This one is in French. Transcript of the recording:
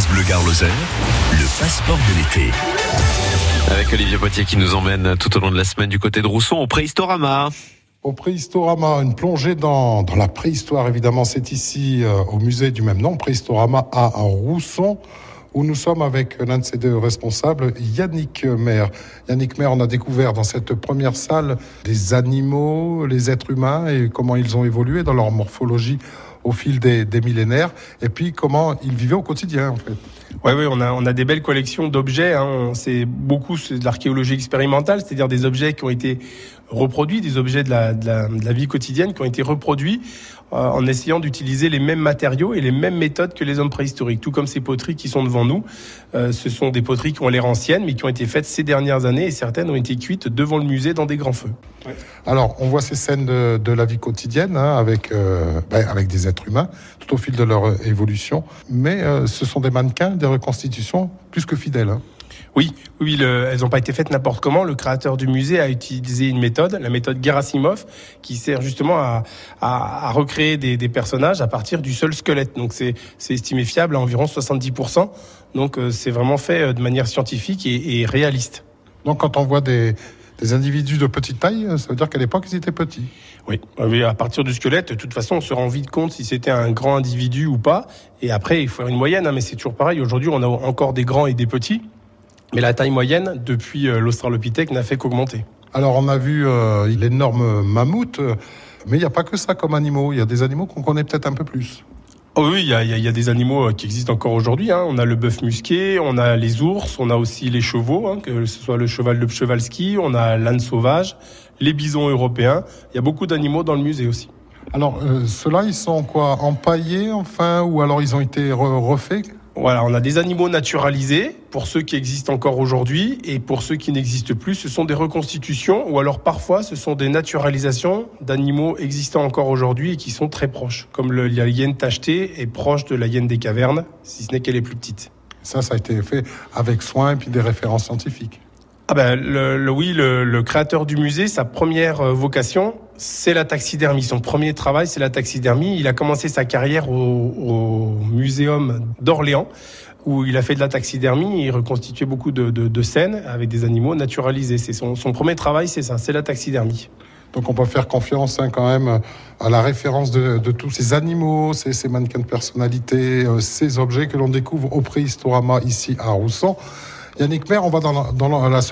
France Bleu Garloser, le passeport de l'été. Avec Olivier Poitier qui nous emmène tout au long de la semaine du côté de Rousson au Préhistorama. Au Préhistorama, une plongée dans, dans la préhistoire, évidemment, c'est ici euh, au musée du même nom, Préhistorama à, à Rousson, où nous sommes avec l'un de ses deux responsables, Yannick Maire. Yannick Maire, on a découvert dans cette première salle des animaux, les êtres humains et comment ils ont évolué dans leur morphologie au fil des, des millénaires, et puis comment ils vivaient au quotidien, en fait. Oui, oui, on a, on a des belles collections d'objets. Hein. C'est beaucoup de l'archéologie expérimentale, c'est-à-dire des objets qui ont été reproduits, des objets de la, vie quotidienne qui ont été reproduits euh, en essayant d'utiliser les mêmes matériaux et les mêmes méthodes que les hommes préhistoriques. Tout comme ces poteries qui sont devant nous, euh, ce sont des poteries qui ont l'air anciennes, mais qui ont été faites ces dernières années et certaines ont été cuites devant le musée dans des grands feux. Alors, on voit ces scènes de, la vie quotidienne hein, avec, euh, ben, avec des êtres humains tout au fil de leur évolution, mais ce sont des mannequins, des reconstitutions plus que fidèles. Hein. Oui, oui, le, elles n'ont pas été faites n'importe comment. Le créateur du musée a utilisé une méthode, la méthode Gerasimov, qui sert justement à, à, à recréer des, des, personnages à partir du seul squelette. Donc c'est estimé fiable à environ 70%. Donc euh, c'est vraiment fait euh, de manière scientifique et, et, réaliste. Donc quand on voit des, des individus de petite taille, ça veut dire qu'à l'époque ils étaient petits. Oui, à partir du squelette, de toute façon, on se rend vite compte si c'était un grand individu ou pas. Et après, il faut faire une moyenne, hein, mais c'est toujours pareil. Aujourd'hui, on a encore des grands et des petits. Mais la taille moyenne, depuis euh, l'Australopithèque, n'a fait qu'augmenter. Alors, on a vu euh, l'énorme mammouth, euh, mais il n'y a pas que ça comme animaux. Il y a des animaux qu'on connaît peut-être un peu plus. Oh oui, il y, a, il y, a, des animaux qui existent encore aujourd'hui. Hein. On a le bœuf musqué, on a les ours, on a aussi les chevaux, hein, que ce soit le cheval de chevalski, on a l'âne sauvage, les bisons européens. Il y a beaucoup d'animaux dans le musée aussi. Alors, euh, ceux-là, ils sont quoi Empaillés, enfin Ou alors ils ont été re refaits? Voilà, on a des animaux naturalisés pour ceux qui existent encore aujourd'hui et pour ceux qui n'existent plus, ce sont des reconstitutions ou alors parfois ce sont des naturalisations d'animaux existants encore aujourd'hui et qui sont très proches, comme le, la hyène tachetée est proche de la hyène des cavernes, si ce n'est qu'elle est plus petite. Ça, ça a été fait avec soin et puis des références scientifiques. Ah ben le, oui, le, créateur du musée, sa première euh, vocation, c'est la taxidermie. Son premier travail, c'est la taxidermie. Il a commencé sa carrière au, muséum d'Orléans, où il a fait de la taxidermie. Il reconstituait beaucoup de, scènes avec des animaux naturalisés. C'est son, premier travail, c'est ça, c'est la taxidermie. Donc on peut faire confiance hein, quand même à la référence de, tous ces animaux, ces, ces, mannequins de personnalité, euh, ces objets que l'on découvre au Préhistorama ici à Roussan. Yannick Maire, on va dans la, dans la